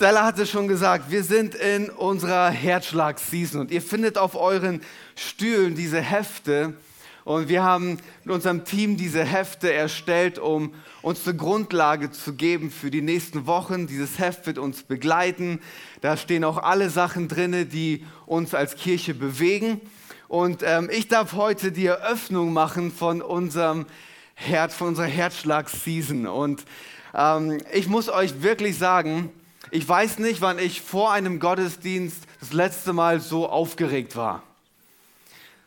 Stella hatte schon gesagt, wir sind in unserer Herzschlag-Season und ihr findet auf euren Stühlen diese Hefte und wir haben mit unserem Team diese Hefte erstellt, um uns eine Grundlage zu geben für die nächsten Wochen. Dieses Heft wird uns begleiten. Da stehen auch alle Sachen drin, die uns als Kirche bewegen. Und ähm, ich darf heute die Eröffnung machen von unserem Herz, von unserer Herzschlag-Season. Und ähm, ich muss euch wirklich sagen, ich weiß nicht, wann ich vor einem Gottesdienst das letzte Mal so aufgeregt war.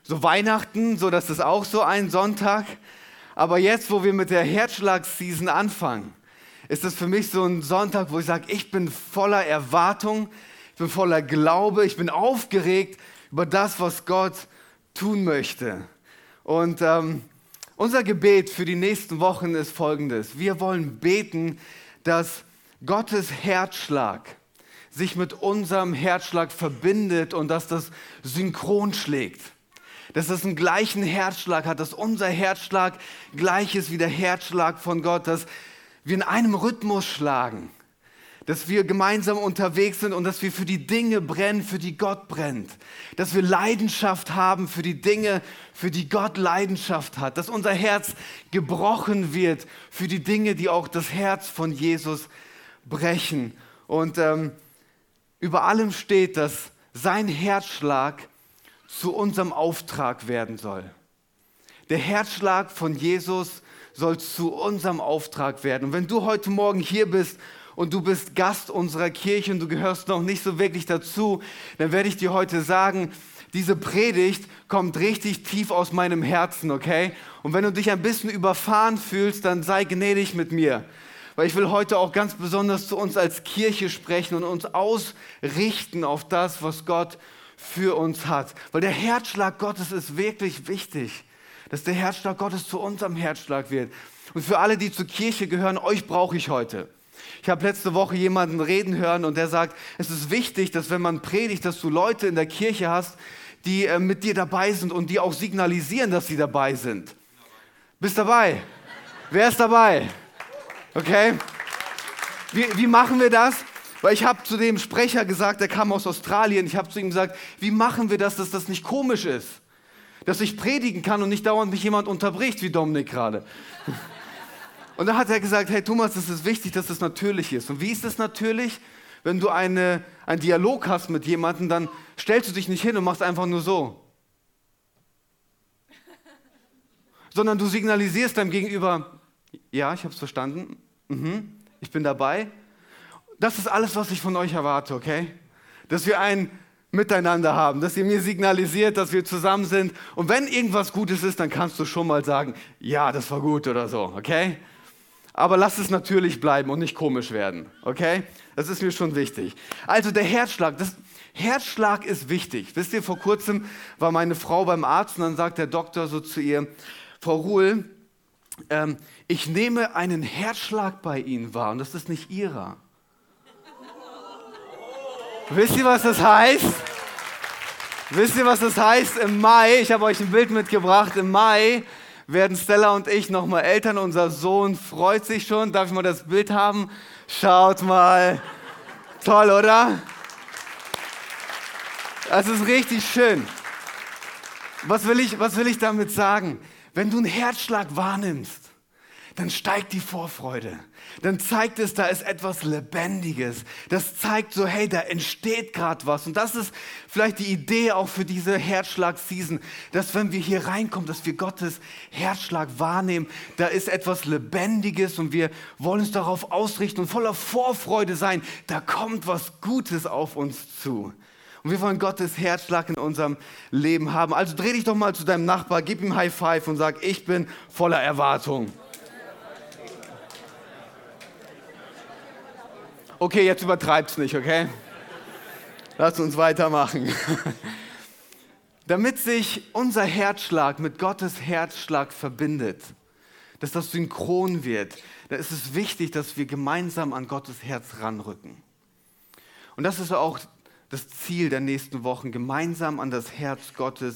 So Weihnachten, so dass das auch so ein Sonntag. Aber jetzt, wo wir mit der Herzschlagsseason anfangen, ist das für mich so ein Sonntag, wo ich sage, ich bin voller Erwartung, ich bin voller Glaube, ich bin aufgeregt über das, was Gott tun möchte. Und ähm, unser Gebet für die nächsten Wochen ist folgendes. Wir wollen beten, dass Gottes Herzschlag sich mit unserem Herzschlag verbindet und dass das synchron schlägt. Dass es einen gleichen Herzschlag hat, dass unser Herzschlag gleich ist wie der Herzschlag von Gott, dass wir in einem Rhythmus schlagen, dass wir gemeinsam unterwegs sind und dass wir für die Dinge brennen, für die Gott brennt, dass wir Leidenschaft haben für die Dinge, für die Gott Leidenschaft hat, dass unser Herz gebrochen wird für die Dinge, die auch das Herz von Jesus brechen. Und ähm, über allem steht, dass sein Herzschlag zu unserem Auftrag werden soll. Der Herzschlag von Jesus soll zu unserem Auftrag werden. Und wenn du heute Morgen hier bist und du bist Gast unserer Kirche und du gehörst noch nicht so wirklich dazu, dann werde ich dir heute sagen, diese Predigt kommt richtig tief aus meinem Herzen, okay? Und wenn du dich ein bisschen überfahren fühlst, dann sei gnädig mit mir weil ich will heute auch ganz besonders zu uns als Kirche sprechen und uns ausrichten auf das, was Gott für uns hat. Weil der Herzschlag Gottes ist wirklich wichtig, dass der Herzschlag Gottes zu unserem Herzschlag wird. Und für alle, die zur Kirche gehören, euch brauche ich heute. Ich habe letzte Woche jemanden reden hören und der sagt, es ist wichtig, dass wenn man predigt, dass du Leute in der Kirche hast, die äh, mit dir dabei sind und die auch signalisieren, dass sie dabei sind. Bist dabei? Wer ist dabei? Okay? Wie, wie machen wir das? Weil ich habe zu dem Sprecher gesagt, der kam aus Australien, ich habe zu ihm gesagt, wie machen wir das, dass das nicht komisch ist? Dass ich predigen kann und nicht dauernd mich jemand unterbricht, wie Dominik gerade. Und da hat er gesagt, hey Thomas, es ist wichtig, dass es natürlich ist. Und wie ist es natürlich? Wenn du eine, einen Dialog hast mit jemandem, dann stellst du dich nicht hin und machst einfach nur so. Sondern du signalisierst deinem Gegenüber, ja, ich habe es verstanden, mhm, ich bin dabei. Das ist alles, was ich von euch erwarte, okay? Dass wir ein Miteinander haben, dass ihr mir signalisiert, dass wir zusammen sind. Und wenn irgendwas Gutes ist, dann kannst du schon mal sagen, ja, das war gut oder so, okay? Aber lass es natürlich bleiben und nicht komisch werden, okay? Das ist mir schon wichtig. Also der Herzschlag, das Herzschlag ist wichtig. Wisst ihr, vor kurzem war meine Frau beim Arzt und dann sagt der Doktor so zu ihr, Frau Ruhl, ähm, ich nehme einen Herzschlag bei Ihnen wahr und das ist nicht Ihrer. Wisst ihr, was das heißt? Wisst ihr, was das heißt? Im Mai, ich habe euch ein Bild mitgebracht, im Mai werden Stella und ich nochmal Eltern. Unser Sohn freut sich schon. Darf ich mal das Bild haben? Schaut mal. Toll, oder? Das ist richtig schön. Was will ich, was will ich damit sagen? Wenn du einen Herzschlag wahrnimmst, dann steigt die Vorfreude. Dann zeigt es, da ist etwas Lebendiges. Das zeigt so, hey, da entsteht gerade was. Und das ist vielleicht die Idee auch für diese Herzschlag-Season, dass wenn wir hier reinkommen, dass wir Gottes Herzschlag wahrnehmen, da ist etwas Lebendiges und wir wollen uns darauf ausrichten und voller Vorfreude sein. Da kommt was Gutes auf uns zu. Und wir wollen Gottes Herzschlag in unserem Leben haben. Also dreh dich doch mal zu deinem Nachbar, gib ihm High Five und sag, ich bin voller Erwartung. Okay, jetzt übertreib's nicht, okay? Lass uns weitermachen. damit sich unser Herzschlag mit Gottes Herzschlag verbindet, dass das synchron wird, da ist es wichtig, dass wir gemeinsam an Gottes Herz ranrücken. Und das ist auch das Ziel der nächsten Wochen, gemeinsam an das Herz Gottes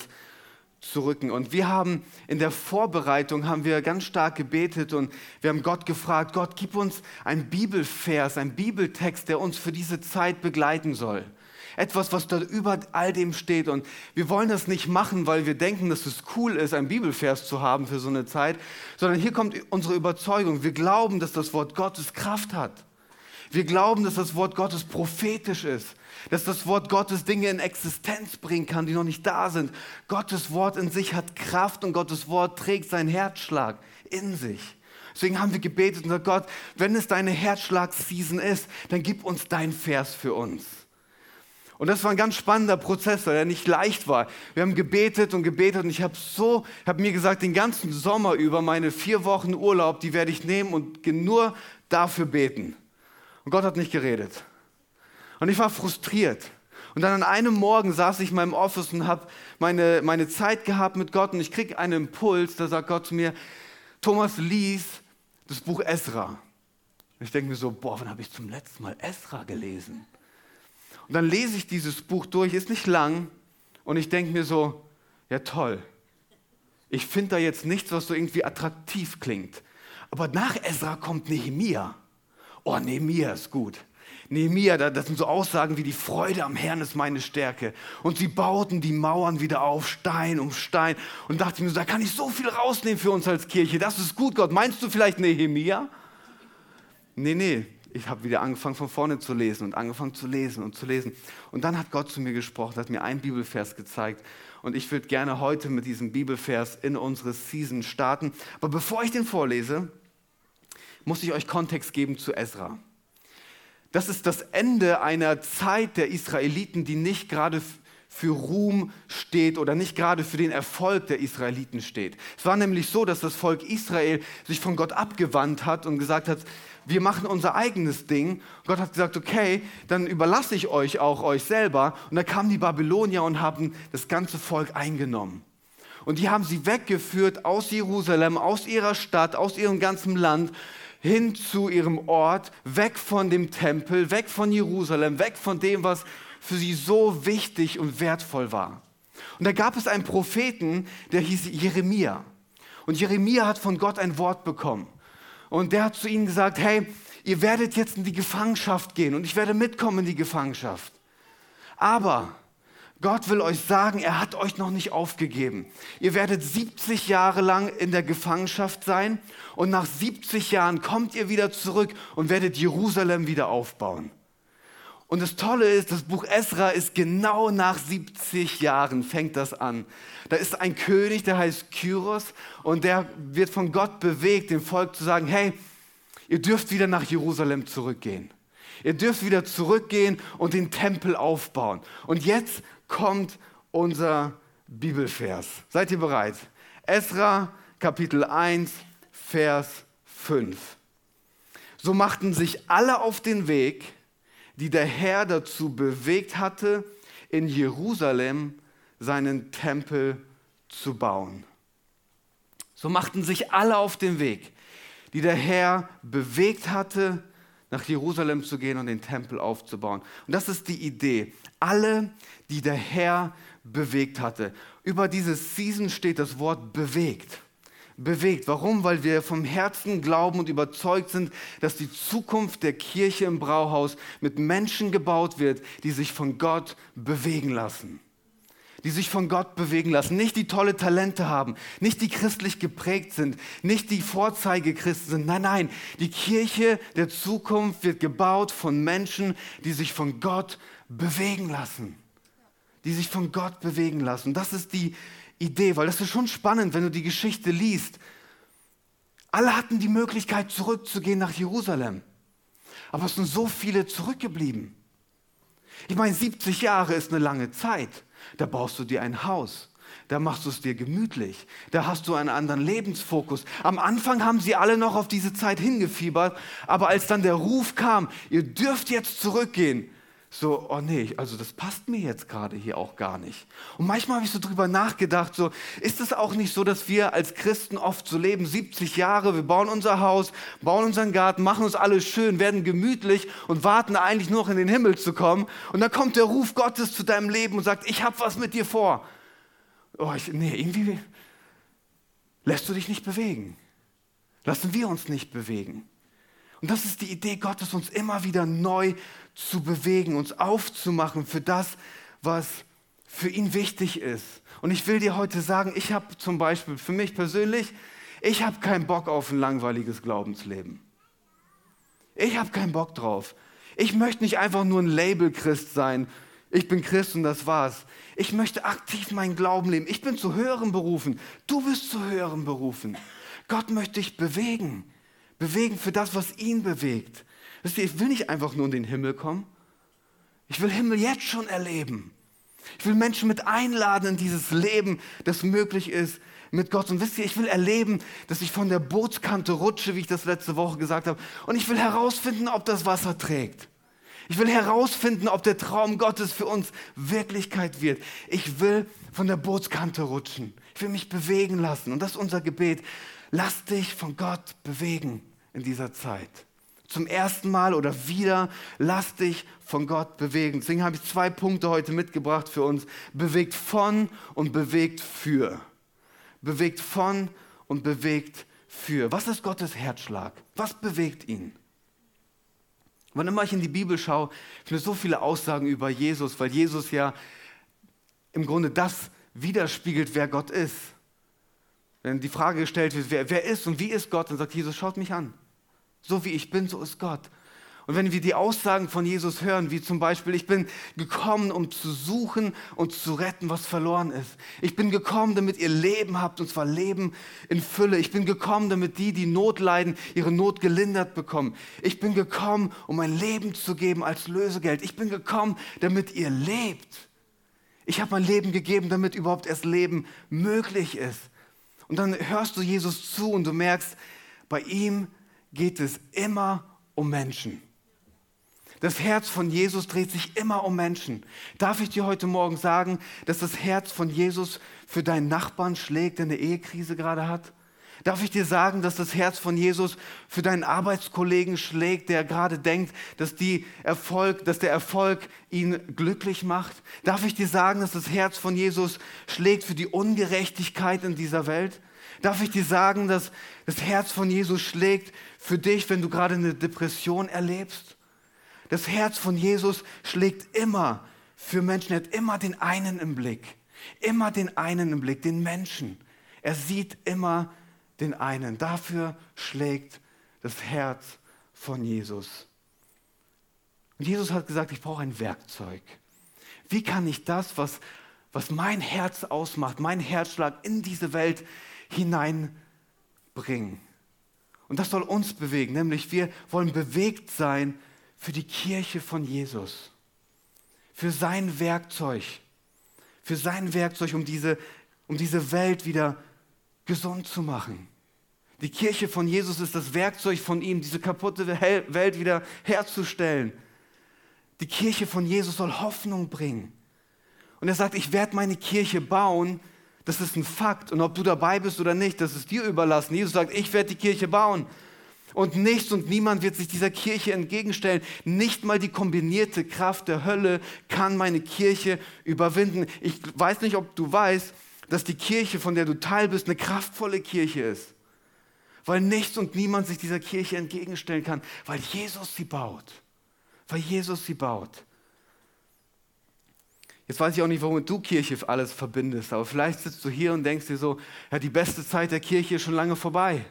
zu rücken. Und wir haben in der Vorbereitung haben wir ganz stark gebetet und wir haben Gott gefragt, Gott, gib uns ein Bibelvers, ein Bibeltext, der uns für diese Zeit begleiten soll. Etwas, was da über all dem steht. Und wir wollen das nicht machen, weil wir denken, dass es cool ist, ein Bibelvers zu haben für so eine Zeit, sondern hier kommt unsere Überzeugung. Wir glauben, dass das Wort Gottes Kraft hat. Wir glauben, dass das Wort Gottes prophetisch ist, dass das Wort Gottes Dinge in Existenz bringen kann, die noch nicht da sind. Gottes Wort in sich hat Kraft und Gottes Wort trägt seinen Herzschlag in sich. Deswegen haben wir gebetet und gesagt, Gott, wenn es deine Herzschlagseason ist, dann gib uns dein Vers für uns. Und das war ein ganz spannender Prozess, der nicht leicht war. Wir haben gebetet und gebetet und ich habe so, habe mir gesagt, den ganzen Sommer über meine vier Wochen Urlaub, die werde ich nehmen und nur dafür beten. Und Gott hat nicht geredet. Und ich war frustriert. Und dann an einem Morgen saß ich in meinem Office und habe meine, meine Zeit gehabt mit Gott und ich kriege einen Impuls, da sagt Gott zu mir, Thomas, lies das Buch Esra. Ich denke mir so, boah, wann habe ich zum letzten Mal Esra gelesen? Und dann lese ich dieses Buch durch, ist nicht lang und ich denke mir so, ja toll, ich finde da jetzt nichts, was so irgendwie attraktiv klingt. Aber nach Esra kommt Nehemia oh, Nehemiah ist gut. Nehemiah, das sind so Aussagen wie die Freude am Herrn ist meine Stärke. Und sie bauten die Mauern wieder auf, Stein um Stein. Und dachte mir so, da kann ich so viel rausnehmen für uns als Kirche. Das ist gut, Gott. Meinst du vielleicht Nehemiah? Nee, nee. Ich habe wieder angefangen von vorne zu lesen und angefangen zu lesen und zu lesen. Und dann hat Gott zu mir gesprochen, hat mir einen Bibelvers gezeigt. Und ich würde gerne heute mit diesem Bibelvers in unsere Season starten. Aber bevor ich den vorlese, muss ich euch Kontext geben zu Ezra. Das ist das Ende einer Zeit der Israeliten, die nicht gerade für Ruhm steht oder nicht gerade für den Erfolg der Israeliten steht. Es war nämlich so, dass das Volk Israel sich von Gott abgewandt hat und gesagt hat, wir machen unser eigenes Ding. Gott hat gesagt, okay, dann überlasse ich euch auch euch selber. Und da kamen die Babylonier und haben das ganze Volk eingenommen. Und die haben sie weggeführt aus Jerusalem, aus ihrer Stadt, aus ihrem ganzen Land hin zu ihrem Ort, weg von dem Tempel, weg von Jerusalem, weg von dem, was für sie so wichtig und wertvoll war. Und da gab es einen Propheten, der hieß Jeremia. Und Jeremia hat von Gott ein Wort bekommen. Und der hat zu ihnen gesagt, hey, ihr werdet jetzt in die Gefangenschaft gehen und ich werde mitkommen in die Gefangenschaft. Aber Gott will euch sagen, er hat euch noch nicht aufgegeben. Ihr werdet 70 Jahre lang in der Gefangenschaft sein und nach 70 Jahren kommt ihr wieder zurück und werdet Jerusalem wieder aufbauen. Und das Tolle ist, das Buch Esra ist genau nach 70 Jahren fängt das an. Da ist ein König, der heißt Kyros und der wird von Gott bewegt, dem Volk zu sagen, hey, ihr dürft wieder nach Jerusalem zurückgehen. Ihr dürft wieder zurückgehen und den Tempel aufbauen. Und jetzt kommt unser Bibelvers. Seid ihr bereit? Esra Kapitel 1, Vers 5. So machten sich alle auf den Weg, die der Herr dazu bewegt hatte, in Jerusalem seinen Tempel zu bauen. So machten sich alle auf den Weg, die der Herr bewegt hatte, nach Jerusalem zu gehen und den Tempel aufzubauen. Und das ist die Idee. Alle, die der Herr bewegt hatte. Über diese Season steht das Wort bewegt. Bewegt. Warum? Weil wir vom Herzen glauben und überzeugt sind, dass die Zukunft der Kirche im Brauhaus mit Menschen gebaut wird, die sich von Gott bewegen lassen die sich von Gott bewegen lassen, nicht die tolle Talente haben, nicht die christlich geprägt sind, nicht die Vorzeigechristen sind. Nein, nein, die Kirche der Zukunft wird gebaut von Menschen, die sich von Gott bewegen lassen. Die sich von Gott bewegen lassen. Das ist die Idee, weil das ist schon spannend, wenn du die Geschichte liest. Alle hatten die Möglichkeit, zurückzugehen nach Jerusalem. Aber es sind so viele zurückgeblieben. Ich meine, 70 Jahre ist eine lange Zeit. Da baust du dir ein Haus. Da machst du es dir gemütlich. Da hast du einen anderen Lebensfokus. Am Anfang haben sie alle noch auf diese Zeit hingefiebert, aber als dann der Ruf kam, ihr dürft jetzt zurückgehen, so, oh nee, also das passt mir jetzt gerade hier auch gar nicht. Und manchmal habe ich so drüber nachgedacht, so, ist es auch nicht so, dass wir als Christen oft so leben, 70 Jahre, wir bauen unser Haus, bauen unseren Garten, machen uns alles schön, werden gemütlich und warten eigentlich nur noch in den Himmel zu kommen. Und dann kommt der Ruf Gottes zu deinem Leben und sagt, ich habe was mit dir vor. Oh, ich, nee, irgendwie lässt du dich nicht bewegen. Lassen wir uns nicht bewegen. Und das ist die Idee Gottes, uns immer wieder neu zu bewegen, uns aufzumachen für das, was für ihn wichtig ist. Und ich will dir heute sagen, ich habe zum Beispiel für mich persönlich, ich habe keinen Bock auf ein langweiliges Glaubensleben. Ich habe keinen Bock drauf. Ich möchte nicht einfach nur ein Label-Christ sein. Ich bin Christ und das war's. Ich möchte aktiv meinen Glauben leben. Ich bin zu höheren berufen. Du bist zu höheren berufen. Gott möchte dich bewegen. Bewegen für das, was ihn bewegt. Wisst ihr, ich will nicht einfach nur in den Himmel kommen. Ich will Himmel jetzt schon erleben. Ich will Menschen mit einladen in dieses Leben, das möglich ist mit Gott. Und wisst ihr, ich will erleben, dass ich von der Bootskante rutsche, wie ich das letzte Woche gesagt habe. Und ich will herausfinden, ob das Wasser trägt. Ich will herausfinden, ob der Traum Gottes für uns Wirklichkeit wird. Ich will von der Bootskante rutschen. Ich will mich bewegen lassen. Und das ist unser Gebet. Lass dich von Gott bewegen in dieser Zeit. Zum ersten Mal oder wieder, lass dich von Gott bewegen. Deswegen habe ich zwei Punkte heute mitgebracht für uns. Bewegt von und bewegt für. Bewegt von und bewegt für. Was ist Gottes Herzschlag? Was bewegt ihn? Wann immer ich in die Bibel schaue, finde ich so viele Aussagen über Jesus, weil Jesus ja im Grunde das widerspiegelt, wer Gott ist. Wenn die Frage gestellt wird, wer, wer ist und wie ist Gott, dann sagt Jesus, schaut mich an. So wie ich bin, so ist Gott. Und wenn wir die Aussagen von Jesus hören, wie zum Beispiel, ich bin gekommen, um zu suchen und zu retten, was verloren ist. Ich bin gekommen, damit ihr Leben habt, und zwar Leben in Fülle. Ich bin gekommen, damit die, die Not leiden, ihre Not gelindert bekommen. Ich bin gekommen, um mein Leben zu geben als Lösegeld. Ich bin gekommen, damit ihr lebt. Ich habe mein Leben gegeben, damit überhaupt erst Leben möglich ist. Und dann hörst du Jesus zu und du merkst, bei ihm geht es immer um Menschen. Das Herz von Jesus dreht sich immer um Menschen. Darf ich dir heute Morgen sagen, dass das Herz von Jesus für deinen Nachbarn schlägt, der eine Ehekrise gerade hat? Darf ich dir sagen, dass das Herz von Jesus für deinen Arbeitskollegen schlägt, der gerade denkt, dass, die Erfolg, dass der Erfolg ihn glücklich macht? Darf ich dir sagen, dass das Herz von Jesus schlägt für die Ungerechtigkeit in dieser Welt? Darf ich dir sagen, dass das Herz von Jesus schlägt für dich, wenn du gerade eine Depression erlebst? Das Herz von Jesus schlägt immer für Menschen. Er hat immer den einen im Blick. Immer den einen im Blick, den Menschen. Er sieht immer den einen. Dafür schlägt das Herz von Jesus. Und Jesus hat gesagt, ich brauche ein Werkzeug. Wie kann ich das, was, was mein Herz ausmacht, mein Herzschlag in diese Welt hineinbringen? Und das soll uns bewegen, nämlich wir wollen bewegt sein für die Kirche von Jesus, für sein Werkzeug, für sein Werkzeug, um diese, um diese Welt wieder gesund zu machen. Die Kirche von Jesus ist das Werkzeug von ihm, diese kaputte Welt wieder herzustellen. Die Kirche von Jesus soll Hoffnung bringen. Und er sagt, ich werde meine Kirche bauen. Das ist ein Fakt. Und ob du dabei bist oder nicht, das ist dir überlassen. Jesus sagt, ich werde die Kirche bauen. Und nichts und niemand wird sich dieser Kirche entgegenstellen. Nicht mal die kombinierte Kraft der Hölle kann meine Kirche überwinden. Ich weiß nicht, ob du weißt, dass die Kirche, von der du Teil bist, eine kraftvolle Kirche ist. Weil nichts und niemand sich dieser Kirche entgegenstellen kann, weil Jesus sie baut. Weil Jesus sie baut. Jetzt weiß ich auch nicht, warum du Kirche alles verbindest, aber vielleicht sitzt du hier und denkst dir so, ja, die beste Zeit der Kirche ist schon lange vorbei.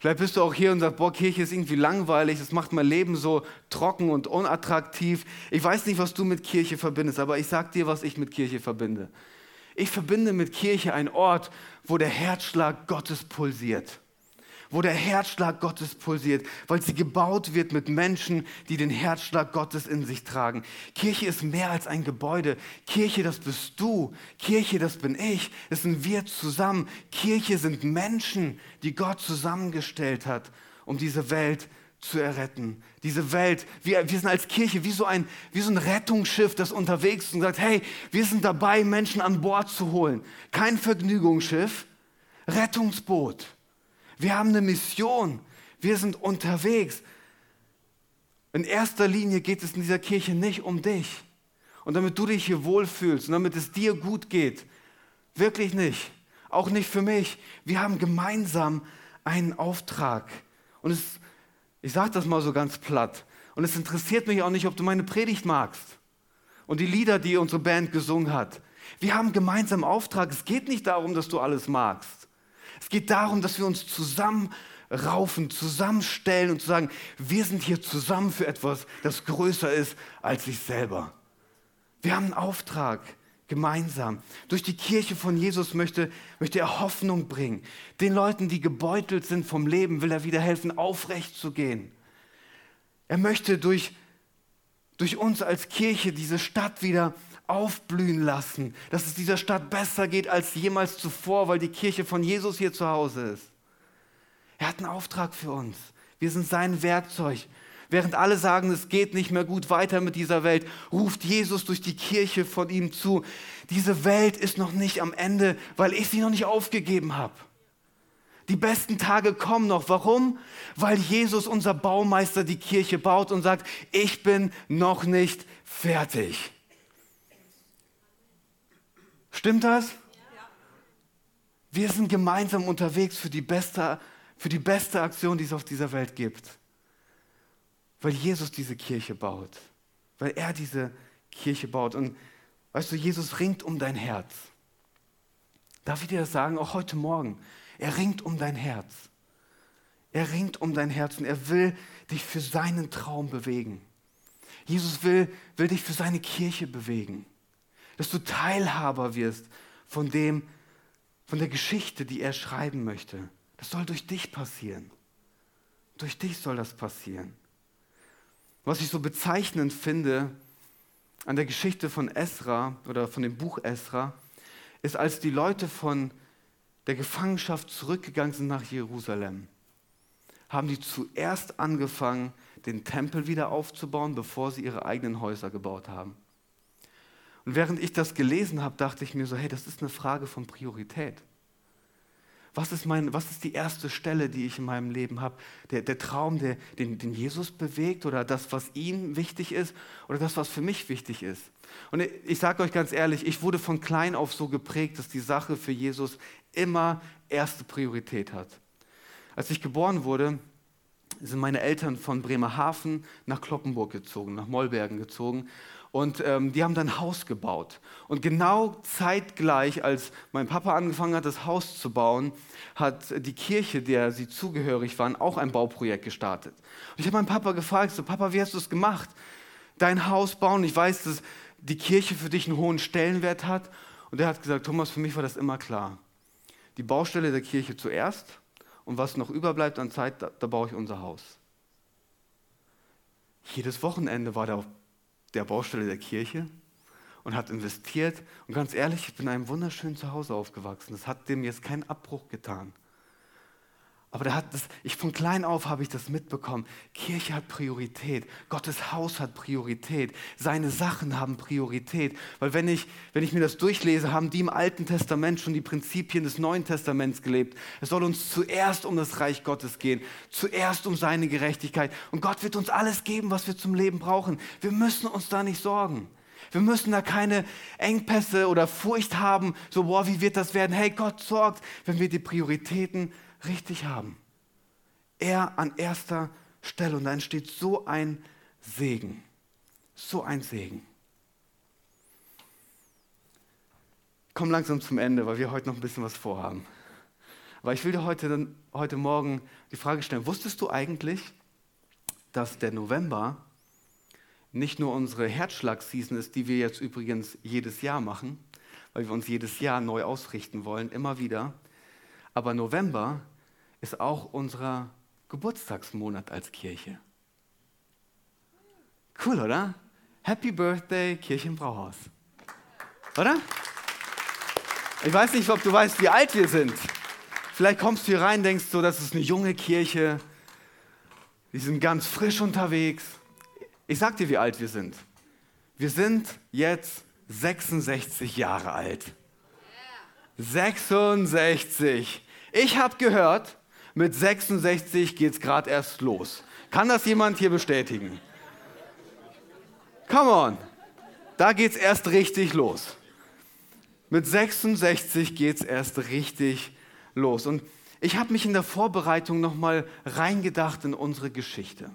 Vielleicht bist du auch hier und sagst, boah, Kirche ist irgendwie langweilig, das macht mein Leben so trocken und unattraktiv. Ich weiß nicht, was du mit Kirche verbindest, aber ich sag dir, was ich mit Kirche verbinde. Ich verbinde mit Kirche einen Ort, wo der Herzschlag Gottes pulsiert wo der Herzschlag Gottes pulsiert, weil sie gebaut wird mit Menschen, die den Herzschlag Gottes in sich tragen. Kirche ist mehr als ein Gebäude. Kirche, das bist du. Kirche, das bin ich. Das sind wir zusammen. Kirche sind Menschen, die Gott zusammengestellt hat, um diese Welt zu erretten. Diese Welt, wir, wir sind als Kirche wie so, ein, wie so ein Rettungsschiff, das unterwegs ist und sagt, hey, wir sind dabei, Menschen an Bord zu holen. Kein Vergnügungsschiff, Rettungsboot. Wir haben eine Mission. Wir sind unterwegs. In erster Linie geht es in dieser Kirche nicht um dich. Und damit du dich hier wohlfühlst und damit es dir gut geht. Wirklich nicht. Auch nicht für mich. Wir haben gemeinsam einen Auftrag. Und es, ich sage das mal so ganz platt. Und es interessiert mich auch nicht, ob du meine Predigt magst. Und die Lieder, die unsere Band gesungen hat. Wir haben gemeinsam Auftrag. Es geht nicht darum, dass du alles magst. Es geht darum, dass wir uns zusammenraufen, zusammenstellen und zu sagen, wir sind hier zusammen für etwas, das größer ist als ich selber. Wir haben einen Auftrag gemeinsam. Durch die Kirche von Jesus möchte, möchte er Hoffnung bringen. Den Leuten, die gebeutelt sind vom Leben, will er wieder helfen, aufrecht zu gehen. Er möchte durch, durch uns als Kirche diese Stadt wieder aufblühen lassen, dass es dieser Stadt besser geht als jemals zuvor, weil die Kirche von Jesus hier zu Hause ist. Er hat einen Auftrag für uns. Wir sind sein Werkzeug. Während alle sagen, es geht nicht mehr gut weiter mit dieser Welt, ruft Jesus durch die Kirche von ihm zu, diese Welt ist noch nicht am Ende, weil ich sie noch nicht aufgegeben habe. Die besten Tage kommen noch. Warum? Weil Jesus, unser Baumeister, die Kirche baut und sagt, ich bin noch nicht fertig. Stimmt das? Wir sind gemeinsam unterwegs für die beste, für die beste Aktion, die es auf dieser Welt gibt weil Jesus diese Kirche baut, weil er diese Kirche baut. Und weißt du, Jesus ringt um dein Herz. Darf ich dir das sagen, auch heute Morgen? Er ringt um dein Herz. Er ringt um dein Herz und er will dich für seinen Traum bewegen. Jesus will, will dich für seine Kirche bewegen, dass du Teilhaber wirst von dem, von der Geschichte, die er schreiben möchte. Das soll durch dich passieren. Durch dich soll das passieren. Was ich so bezeichnend finde an der Geschichte von Esra oder von dem Buch Esra, ist, als die Leute von der Gefangenschaft zurückgegangen sind nach Jerusalem, haben die zuerst angefangen, den Tempel wieder aufzubauen, bevor sie ihre eigenen Häuser gebaut haben. Und während ich das gelesen habe, dachte ich mir so, hey, das ist eine Frage von Priorität. Was ist, mein, was ist die erste Stelle, die ich in meinem Leben habe? Der, der Traum, der, den, den Jesus bewegt oder das, was ihm wichtig ist oder das, was für mich wichtig ist? Und ich, ich sage euch ganz ehrlich, ich wurde von klein auf so geprägt, dass die Sache für Jesus immer erste Priorität hat. Als ich geboren wurde, sind meine Eltern von Bremerhaven nach Kloppenburg gezogen, nach Mollbergen gezogen. Und ähm, die haben dann ein Haus gebaut. Und genau zeitgleich, als mein Papa angefangen hat, das Haus zu bauen, hat die Kirche, der sie zugehörig waren, auch ein Bauprojekt gestartet. Und ich habe meinen Papa gefragt, so Papa, wie hast du es gemacht? Dein Haus bauen. Ich weiß, dass die Kirche für dich einen hohen Stellenwert hat. Und er hat gesagt, Thomas, für mich war das immer klar. Die Baustelle der Kirche zuerst und was noch überbleibt an Zeit, da, da baue ich unser Haus. Jedes Wochenende war der der Baustelle der Kirche und hat investiert. Und ganz ehrlich, ich bin in einem wunderschönen Zuhause aufgewachsen. Das hat dem jetzt keinen Abbruch getan. Aber da hat das, ich von klein auf habe ich das mitbekommen. Kirche hat Priorität. Gottes Haus hat Priorität. Seine Sachen haben Priorität. Weil wenn ich, wenn ich mir das durchlese, haben die im Alten Testament schon die Prinzipien des Neuen Testaments gelebt. Es soll uns zuerst um das Reich Gottes gehen. Zuerst um seine Gerechtigkeit. Und Gott wird uns alles geben, was wir zum Leben brauchen. Wir müssen uns da nicht sorgen. Wir müssen da keine Engpässe oder Furcht haben, so, boah, wie wird das werden? Hey, Gott sorgt, wenn wir die Prioritäten richtig haben. Er an erster Stelle. Und da entsteht so ein Segen. So ein Segen. Ich komme langsam zum Ende, weil wir heute noch ein bisschen was vorhaben. Aber ich will dir heute, heute Morgen die Frage stellen, wusstest du eigentlich, dass der November nicht nur unsere Herzschlagseason ist, die wir jetzt übrigens jedes Jahr machen, weil wir uns jedes Jahr neu ausrichten wollen, immer wieder, aber November ist auch unser Geburtstagsmonat als Kirche. Cool, oder? Happy Birthday, Kirche im Brauhaus. Oder? Ich weiß nicht, ob du weißt, wie alt wir sind. Vielleicht kommst du hier rein, denkst so, das ist eine junge Kirche. die sind ganz frisch unterwegs. Ich sag dir, wie alt wir sind. Wir sind jetzt 66 Jahre alt. 66. Ich habe gehört, mit 66 geht es gerade erst los. Kann das jemand hier bestätigen? Come on, da geht es erst richtig los. Mit 66 geht es erst richtig los. Und ich habe mich in der Vorbereitung nochmal reingedacht in unsere Geschichte.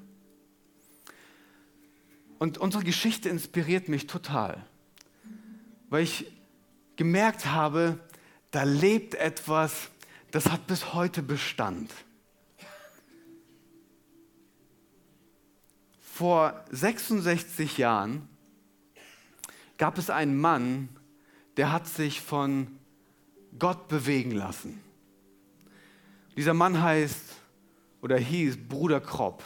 Und unsere Geschichte inspiriert mich total, weil ich gemerkt habe, da lebt etwas, das hat bis heute Bestand. Vor 66 Jahren gab es einen Mann, der hat sich von Gott bewegen lassen. Dieser Mann heißt oder hieß Bruder Kropp.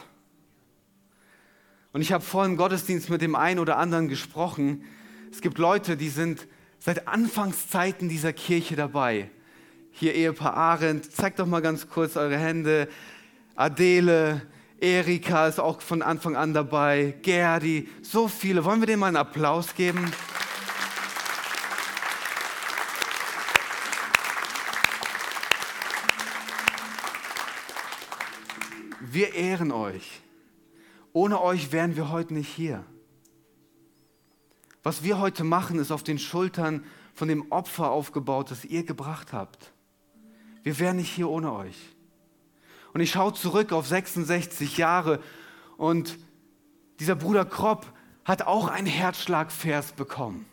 Und ich habe vor im Gottesdienst mit dem einen oder anderen gesprochen. Es gibt Leute, die sind seit Anfangszeiten dieser Kirche dabei. Hier Ehepaar Arendt, zeigt doch mal ganz kurz eure Hände. Adele, Erika ist auch von Anfang an dabei, Gerdi, so viele. Wollen wir denen mal einen Applaus geben? Wir ehren euch. Ohne euch wären wir heute nicht hier. Was wir heute machen, ist auf den Schultern von dem Opfer aufgebaut, das ihr gebracht habt. Wir wären nicht hier ohne euch. Und ich schaue zurück auf 66 Jahre und dieser Bruder Kropp hat auch einen Herzschlagvers bekommen.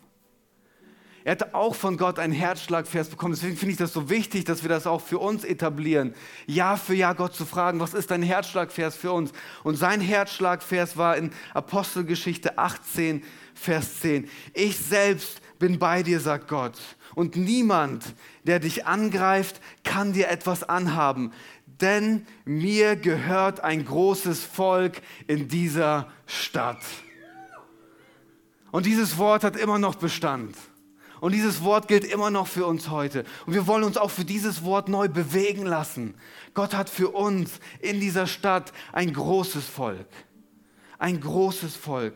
Er hat auch von Gott einen Herzschlagvers bekommen. Deswegen finde ich das so wichtig, dass wir das auch für uns etablieren. Jahr für Jahr Gott zu fragen, was ist dein Herzschlagvers für uns? Und sein Herzschlagvers war in Apostelgeschichte 18, Vers 10. Ich selbst bin bei dir, sagt Gott. Und niemand, der dich angreift, kann dir etwas anhaben. Denn mir gehört ein großes Volk in dieser Stadt. Und dieses Wort hat immer noch Bestand. Und dieses Wort gilt immer noch für uns heute. Und wir wollen uns auch für dieses Wort neu bewegen lassen. Gott hat für uns in dieser Stadt ein großes Volk. Ein großes Volk.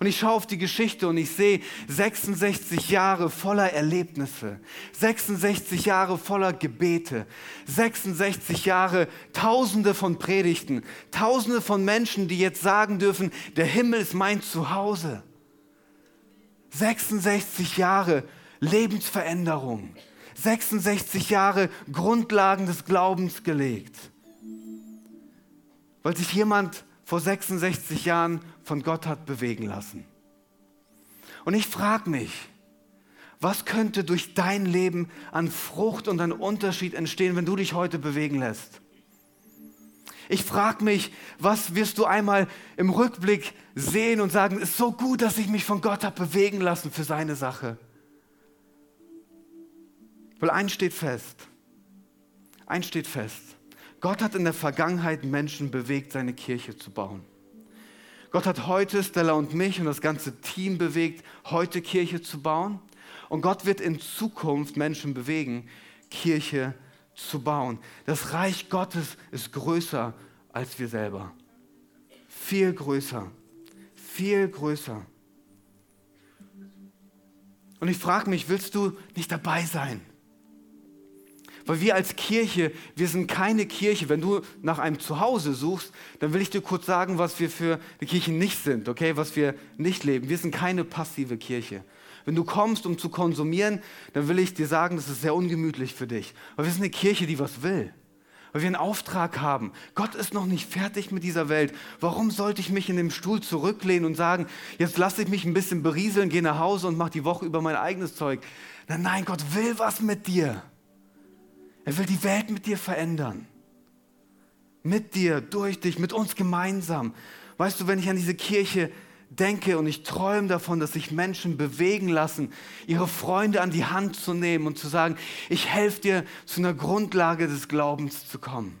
Und ich schaue auf die Geschichte und ich sehe 66 Jahre voller Erlebnisse, 66 Jahre voller Gebete, 66 Jahre Tausende von Predigten, Tausende von Menschen, die jetzt sagen dürfen, der Himmel ist mein Zuhause. 66 Jahre Lebensveränderung. 66 Jahre Grundlagen des Glaubens gelegt. Weil sich jemand vor 66 Jahren von Gott hat bewegen lassen. Und ich frage mich, was könnte durch dein Leben an Frucht und an Unterschied entstehen, wenn du dich heute bewegen lässt? Ich frage mich, was wirst du einmal im Rückblick sehen und sagen, ist so gut, dass ich mich von Gott habe bewegen lassen für seine Sache. Weil eins steht fest. Eins steht fest. Gott hat in der Vergangenheit Menschen bewegt, seine Kirche zu bauen. Gott hat heute Stella und mich und das ganze Team bewegt, heute Kirche zu bauen. Und Gott wird in Zukunft Menschen bewegen, Kirche zu bauen. Das Reich Gottes ist größer als wir selber. Viel größer. Viel größer. Und ich frage mich, willst du nicht dabei sein? Weil wir als Kirche, wir sind keine Kirche. Wenn du nach einem Zuhause suchst, dann will ich dir kurz sagen, was wir für eine Kirche nicht sind, okay? Was wir nicht leben. Wir sind keine passive Kirche. Wenn du kommst, um zu konsumieren, dann will ich dir sagen, das ist sehr ungemütlich für dich. Weil wir sind eine Kirche, die was will. Weil wir einen Auftrag haben. Gott ist noch nicht fertig mit dieser Welt. Warum sollte ich mich in dem Stuhl zurücklehnen und sagen, jetzt lasse ich mich ein bisschen berieseln, gehe nach Hause und mache die Woche über mein eigenes Zeug? Nein, nein, Gott will was mit dir. Er will die Welt mit dir verändern. Mit dir, durch dich, mit uns gemeinsam. Weißt du, wenn ich an diese Kirche denke und ich träume davon, dass sich Menschen bewegen lassen, ihre Freunde an die Hand zu nehmen und zu sagen, ich helfe dir zu einer Grundlage des Glaubens zu kommen.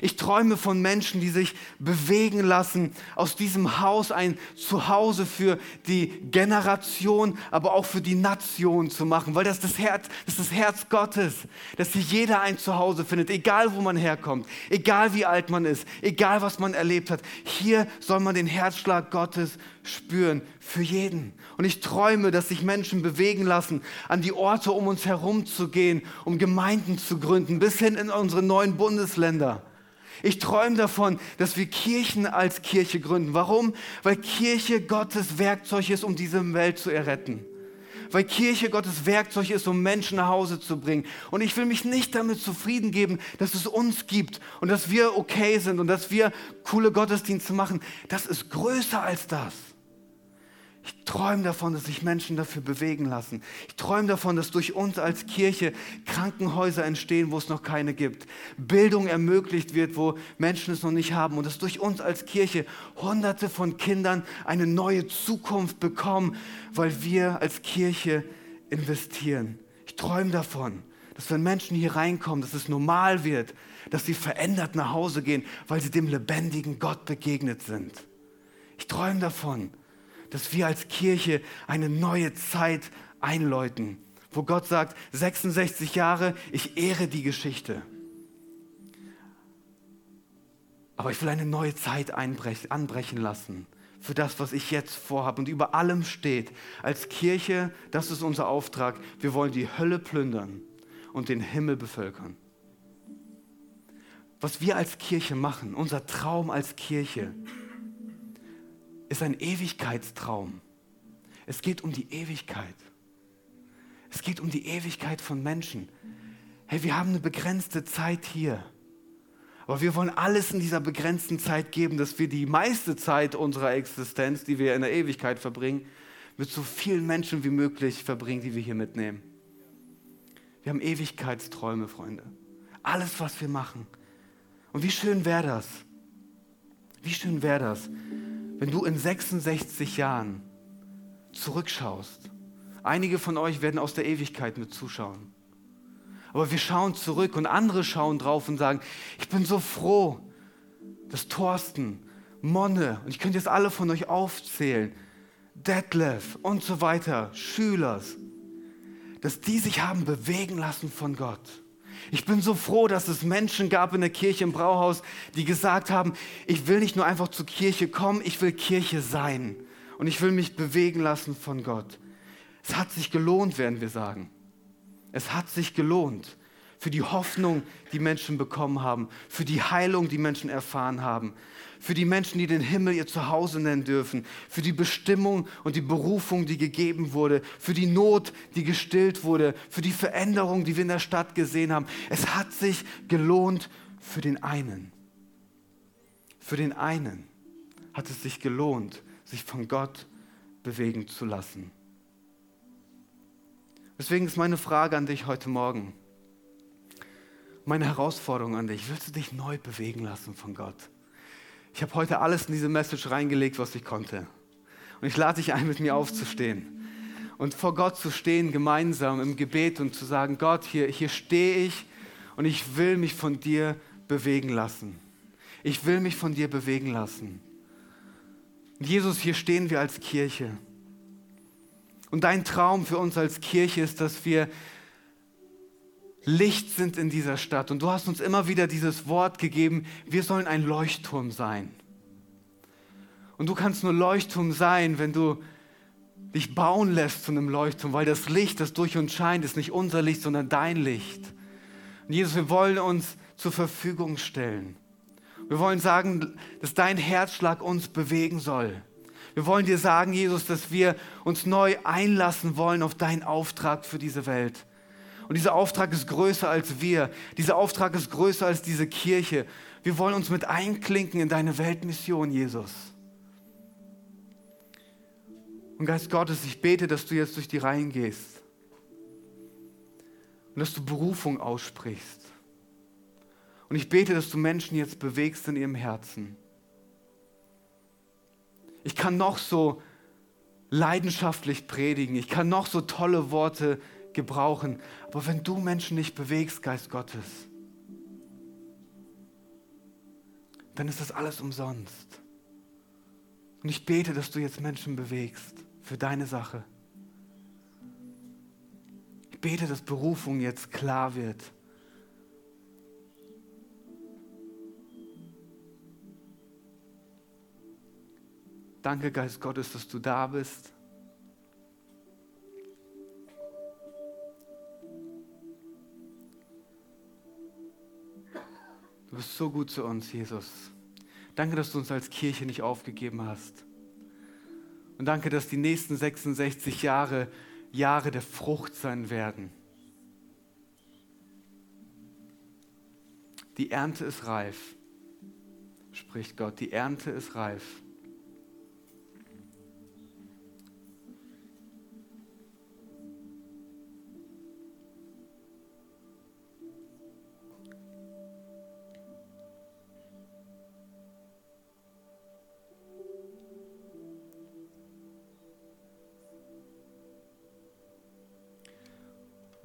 Ich träume von Menschen, die sich bewegen lassen, aus diesem Haus ein Zuhause für die Generation, aber auch für die Nation zu machen, weil das das Herz, das ist das Herz Gottes, dass hier jeder ein Zuhause findet, egal wo man herkommt, egal wie alt man ist, egal was man erlebt hat. Hier soll man den Herzschlag Gottes spüren für jeden. Und ich träume, dass sich Menschen bewegen lassen, an die Orte um uns herum zu gehen, um Gemeinden zu gründen, bis hin in unsere neuen Bundesländer. Ich träume davon, dass wir Kirchen als Kirche gründen. Warum? Weil Kirche Gottes Werkzeug ist, um diese Welt zu erretten. Weil Kirche Gottes Werkzeug ist, um Menschen nach Hause zu bringen. Und ich will mich nicht damit zufrieden geben, dass es uns gibt und dass wir okay sind und dass wir coole Gottesdienste machen. Das ist größer als das. Ich träume davon, dass sich Menschen dafür bewegen lassen. Ich träume davon, dass durch uns als Kirche Krankenhäuser entstehen, wo es noch keine gibt. Bildung ermöglicht wird, wo Menschen es noch nicht haben. Und dass durch uns als Kirche Hunderte von Kindern eine neue Zukunft bekommen, weil wir als Kirche investieren. Ich träume davon, dass wenn Menschen hier reinkommen, dass es normal wird, dass sie verändert nach Hause gehen, weil sie dem lebendigen Gott begegnet sind. Ich träume davon, dass wir als Kirche eine neue Zeit einläuten, wo Gott sagt, 66 Jahre, ich ehre die Geschichte. Aber ich will eine neue Zeit anbrechen lassen für das, was ich jetzt vorhabe. Und über allem steht, als Kirche, das ist unser Auftrag, wir wollen die Hölle plündern und den Himmel bevölkern. Was wir als Kirche machen, unser Traum als Kirche, ist ein Ewigkeitstraum. Es geht um die Ewigkeit. Es geht um die Ewigkeit von Menschen. Hey, wir haben eine begrenzte Zeit hier. Aber wir wollen alles in dieser begrenzten Zeit geben, dass wir die meiste Zeit unserer Existenz, die wir in der Ewigkeit verbringen, mit so vielen Menschen wie möglich verbringen, die wir hier mitnehmen. Wir haben Ewigkeitsträume, Freunde. Alles, was wir machen. Und wie schön wäre das? Wie schön wäre das, wenn du in 66 Jahren zurückschaust, einige von euch werden aus der Ewigkeit mit zuschauen. Aber wir schauen zurück und andere schauen drauf und sagen, ich bin so froh, dass Thorsten, Monne, und ich könnte jetzt alle von euch aufzählen, Detlef und so weiter, Schülers, dass die sich haben bewegen lassen von Gott. Ich bin so froh, dass es Menschen gab in der Kirche im Brauhaus, die gesagt haben, ich will nicht nur einfach zur Kirche kommen, ich will Kirche sein und ich will mich bewegen lassen von Gott. Es hat sich gelohnt, werden wir sagen. Es hat sich gelohnt für die Hoffnung, die Menschen bekommen haben, für die Heilung, die Menschen erfahren haben, für die Menschen, die den Himmel ihr Zuhause nennen dürfen, für die Bestimmung und die Berufung, die gegeben wurde, für die Not, die gestillt wurde, für die Veränderung, die wir in der Stadt gesehen haben. Es hat sich gelohnt für den einen. Für den einen hat es sich gelohnt, sich von Gott bewegen zu lassen. Deswegen ist meine Frage an dich heute Morgen, meine Herausforderung an dich, willst du dich neu bewegen lassen von Gott? Ich habe heute alles in diese Message reingelegt, was ich konnte. Und ich lade dich ein, mit mir aufzustehen und vor Gott zu stehen, gemeinsam im Gebet und zu sagen, Gott, hier, hier stehe ich und ich will mich von dir bewegen lassen. Ich will mich von dir bewegen lassen. Und Jesus, hier stehen wir als Kirche. Und dein Traum für uns als Kirche ist, dass wir Licht sind in dieser Stadt. Und du hast uns immer wieder dieses Wort gegeben, wir sollen ein Leuchtturm sein. Und du kannst nur Leuchtturm sein, wenn du dich bauen lässt zu einem Leuchtturm, weil das Licht, das durch uns scheint, ist nicht unser Licht, sondern dein Licht. Und Jesus, wir wollen uns zur Verfügung stellen. Wir wollen sagen, dass dein Herzschlag uns bewegen soll. Wir wollen dir sagen, Jesus, dass wir uns neu einlassen wollen auf deinen Auftrag für diese Welt. Und dieser Auftrag ist größer als wir. Dieser Auftrag ist größer als diese Kirche. Wir wollen uns mit einklinken in deine Weltmission, Jesus. Und Geist Gottes, ich bete, dass du jetzt durch die Reihen gehst und dass du Berufung aussprichst. Und ich bete, dass du Menschen jetzt bewegst in ihrem Herzen. Ich kann noch so leidenschaftlich predigen, ich kann noch so tolle Worte gebrauchen. Aber wenn du Menschen nicht bewegst, Geist Gottes, dann ist das alles umsonst. Und ich bete, dass du jetzt Menschen bewegst für deine Sache. Ich bete, dass Berufung jetzt klar wird. Danke, Geist Gottes, dass du da bist. Du bist so gut zu uns, Jesus. Danke, dass du uns als Kirche nicht aufgegeben hast. Und danke, dass die nächsten 66 Jahre Jahre der Frucht sein werden. Die Ernte ist reif, spricht Gott. Die Ernte ist reif.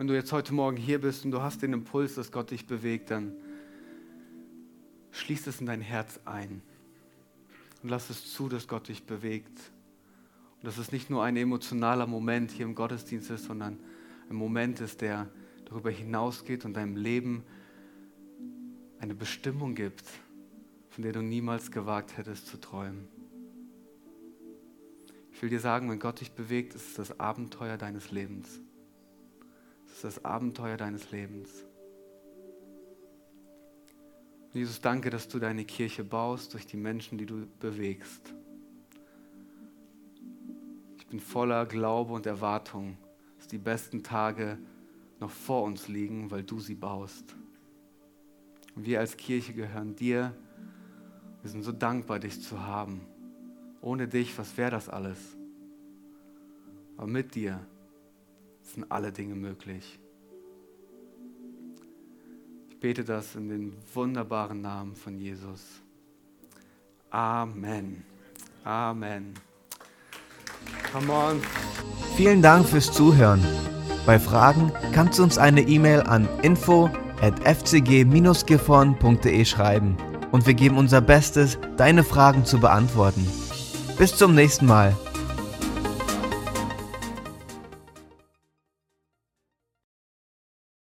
Wenn du jetzt heute Morgen hier bist und du hast den Impuls, dass Gott dich bewegt, dann schließ es in dein Herz ein und lass es zu, dass Gott dich bewegt. Und dass es nicht nur ein emotionaler Moment hier im Gottesdienst ist, sondern ein Moment ist, der darüber hinausgeht und deinem Leben eine Bestimmung gibt, von der du niemals gewagt hättest zu träumen. Ich will dir sagen, wenn Gott dich bewegt, ist es das Abenteuer deines Lebens ist das Abenteuer deines Lebens. Jesus, danke, dass du deine Kirche baust durch die Menschen, die du bewegst. Ich bin voller Glaube und Erwartung, dass die besten Tage noch vor uns liegen, weil du sie baust. Und wir als Kirche gehören dir. Wir sind so dankbar, dich zu haben. Ohne dich, was wäre das alles? Aber mit dir sind alle Dinge möglich. Ich bete das in den wunderbaren Namen von Jesus. Amen. Amen. Come on. Vielen Dank fürs Zuhören. Bei Fragen kannst du uns eine E-Mail an info at fcg-gifhorn.de schreiben und wir geben unser Bestes, deine Fragen zu beantworten. Bis zum nächsten Mal.